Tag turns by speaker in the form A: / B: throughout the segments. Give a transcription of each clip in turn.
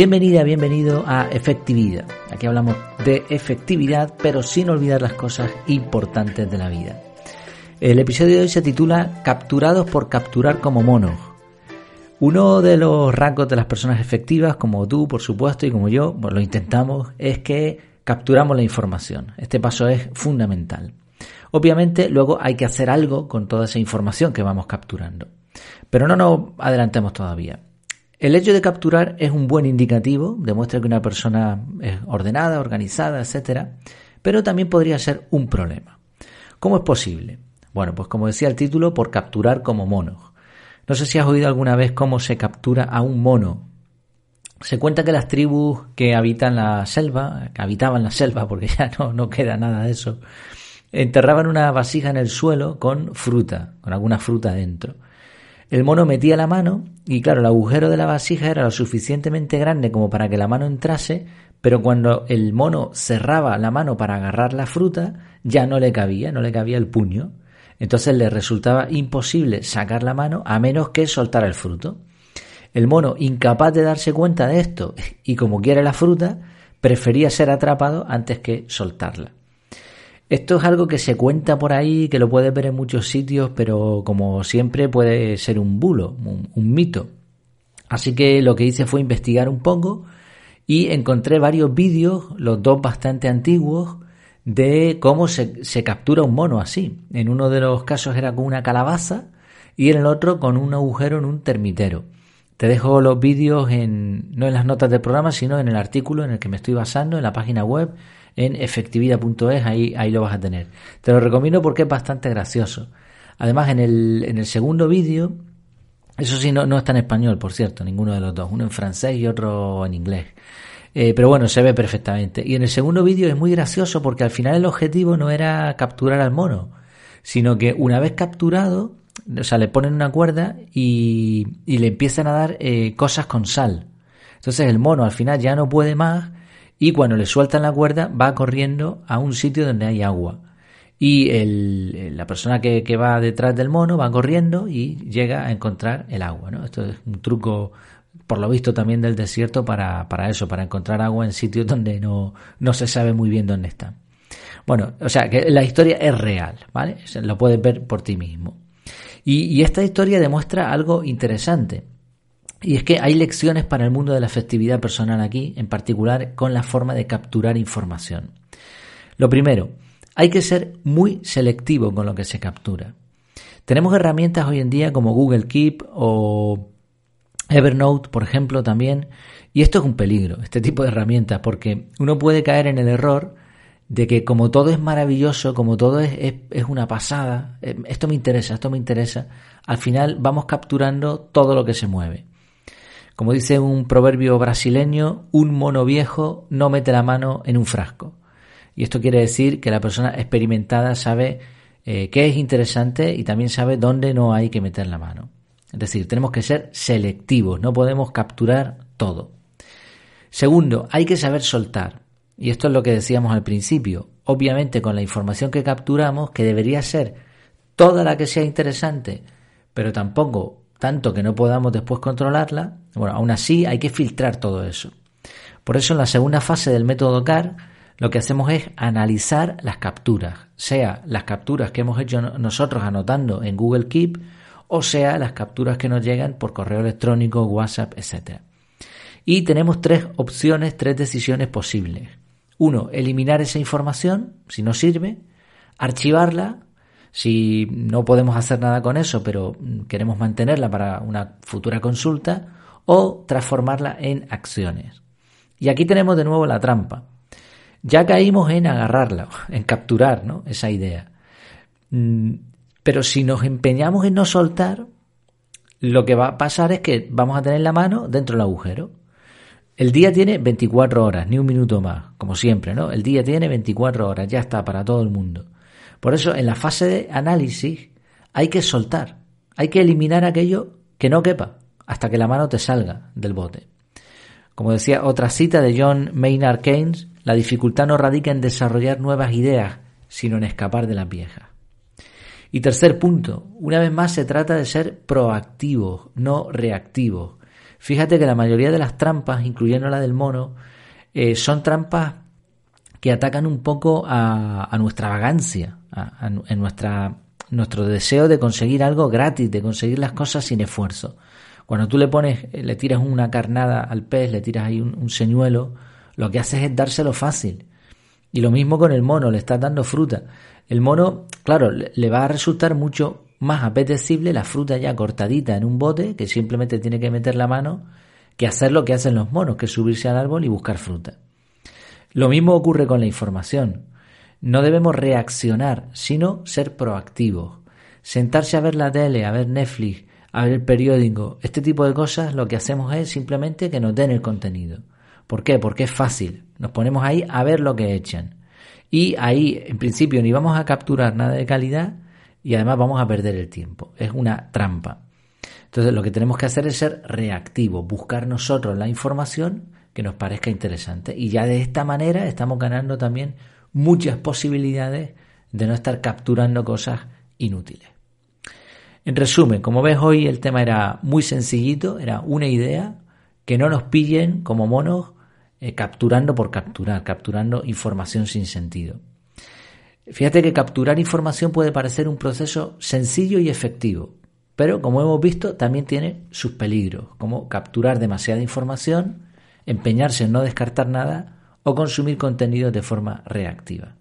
A: Bienvenida, bienvenido a Efectividad. Aquí hablamos de efectividad, pero sin olvidar las cosas importantes de la vida. El episodio de hoy se titula Capturados por capturar como monos. Uno de los rasgos de las personas efectivas, como tú, por supuesto, y como yo, pues lo intentamos, es que capturamos la información. Este paso es fundamental. Obviamente, luego hay que hacer algo con toda esa información que vamos capturando. Pero no nos adelantemos todavía. El hecho de capturar es un buen indicativo, demuestra que una persona es ordenada, organizada, etc. Pero también podría ser un problema. ¿Cómo es posible? Bueno, pues como decía el título, por capturar como monos. No sé si has oído alguna vez cómo se captura a un mono. Se cuenta que las tribus que habitan la selva, que habitaban la selva, porque ya no, no queda nada de eso, enterraban una vasija en el suelo con fruta, con alguna fruta dentro. El mono metía la mano y claro, el agujero de la vasija era lo suficientemente grande como para que la mano entrase, pero cuando el mono cerraba la mano para agarrar la fruta, ya no le cabía, no le cabía el puño. Entonces le resultaba imposible sacar la mano a menos que soltar el fruto. El mono, incapaz de darse cuenta de esto y como quiere la fruta, prefería ser atrapado antes que soltarla. Esto es algo que se cuenta por ahí, que lo puedes ver en muchos sitios, pero como siempre puede ser un bulo, un, mito. Así que lo que hice fue investigar un poco y encontré varios vídeos, los dos bastante antiguos, de cómo se, se, captura un mono así. En uno de los casos era con una calabaza y en el otro con un agujero en un termitero. Te dejo los vídeos en, no en las notas del programa, sino en el artículo en el que me estoy basando, en la página web en efectividad.es, ahí, ahí lo vas a tener. Te lo recomiendo porque es bastante gracioso. Además, en el, en el segundo vídeo, eso sí, no, no está en español, por cierto, ninguno de los dos, uno en francés y otro en inglés. Eh, pero bueno, se ve perfectamente. Y en el segundo vídeo es muy gracioso porque al final el objetivo no era capturar al mono, sino que una vez capturado, o sea, le ponen una cuerda y, y le empiezan a dar eh, cosas con sal. Entonces el mono al final ya no puede más y cuando le sueltan la cuerda va corriendo a un sitio donde hay agua. Y el, la persona que, que, va detrás del mono va corriendo y llega a encontrar el agua. ¿no? Esto es un truco, por lo visto, también del desierto para, para eso, para encontrar agua en sitios donde no, no se sabe muy bien dónde está. Bueno, o sea, que la historia es real, ¿vale? Lo puedes ver por ti mismo. Y, y esta historia demuestra algo interesante. Y es que hay lecciones para el mundo de la efectividad personal aquí, en particular con la forma de capturar información. Lo primero, hay que ser muy selectivo con lo que se captura. Tenemos herramientas hoy en día como Google Keep o Evernote, por ejemplo, también. Y esto es un peligro, este tipo de herramientas, porque uno puede caer en el error de que como todo es maravilloso, como todo es, es, es, una pasada, eh, esto me interesa, esto me interesa, al final vamos capturando todo lo que se mueve. Como dice un proverbio brasileño, un mono viejo no mete la mano en un frasco. Y esto quiere decir que la persona experimentada sabe eh, qué es interesante y también sabe dónde no hay que meter la mano. Es decir, tenemos que ser selectivos, no podemos capturar todo. Segundo, hay que saber soltar. Y esto es lo que decíamos al principio. Obviamente con la información que capturamos, que debería ser toda la que sea interesante, pero tampoco tanto que no podamos después controlarla, bueno, aún así hay que filtrar todo eso. Por eso en la segunda fase del método CAR lo que hacemos es analizar las capturas, sea las capturas que hemos hecho nosotros anotando en Google Keep o sea las capturas que nos llegan por correo electrónico, WhatsApp, etc. Y tenemos tres opciones, tres decisiones posibles. Uno, eliminar esa información si no sirve, archivarla si no podemos hacer nada con eso, pero queremos mantenerla para una futura consulta, o transformarla en acciones. Y aquí tenemos de nuevo la trampa. Ya caímos en agarrarla, en capturar ¿no? esa idea. Mm, pero si nos empeñamos en no soltar, lo que va a pasar es que vamos a tener la mano dentro del agujero. El día tiene 24 horas, ni un minuto más, como siempre, ¿no? El día tiene 24 horas, ya está para todo el mundo. Por eso, en la fase de análisis hay que soltar, hay que eliminar aquello que no quepa hasta que la mano te salga del bote. Como decía otra cita de John Maynard Keynes, la dificultad no radica en desarrollar nuevas ideas, sino en escapar de las viejas. Y tercer punto, una vez más se trata de ser proactivos, no reactivos. Fíjate que la mayoría de las trampas, incluyendo la del mono, eh, son trampas que atacan un poco a, nuestra vagancia, a, nuestra, nuestro deseo de conseguir algo gratis, de conseguir las cosas sin esfuerzo. Cuando tú le pones, eh, le tiras una carnada al pez, le tiras ahí un, señuelo, lo que haces es dárselo fácil. Y lo mismo con el mono, le estás dando fruta. El mono, claro, le va a resultar mucho más apetecible la fruta ya cortadita en un bote, que simplemente tiene que meter la mano, que hacer lo que hacen los monos, que es subirse al árbol y buscar fruta. Lo mismo ocurre con la información. No debemos reaccionar, sino ser proactivos. Sentarse a ver la tele, a ver Netflix, a ver el periódico, este tipo de cosas, lo que hacemos es simplemente que nos den el contenido. ¿Por qué? Porque es fácil. Nos ponemos ahí a ver lo que echan. Y ahí, en principio, ni vamos a capturar nada de calidad y además vamos a perder el tiempo. Es una trampa. Entonces, lo que tenemos que hacer es ser reactivos, buscar nosotros la información que nos parezca interesante. Y ya de esta manera estamos ganando también muchas posibilidades de no estar capturando cosas inútiles. En resumen, como ves hoy el tema era muy sencillito, era una idea, que no nos pillen como monos eh, capturando por capturar, capturando información sin sentido. Fíjate que capturar información puede parecer un proceso sencillo y efectivo, pero como hemos visto también tiene sus peligros, como capturar demasiada información, empeñarse en no descartar nada o consumir contenido de forma reactiva.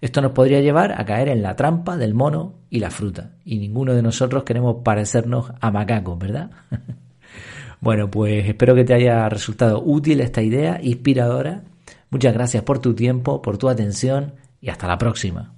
A: Esto nos podría llevar a caer en la trampa del mono y la fruta, y ninguno de nosotros queremos parecernos a macacos, ¿verdad? bueno, pues espero que te haya resultado útil esta idea, inspiradora. Muchas gracias por tu tiempo, por tu atención y hasta la próxima.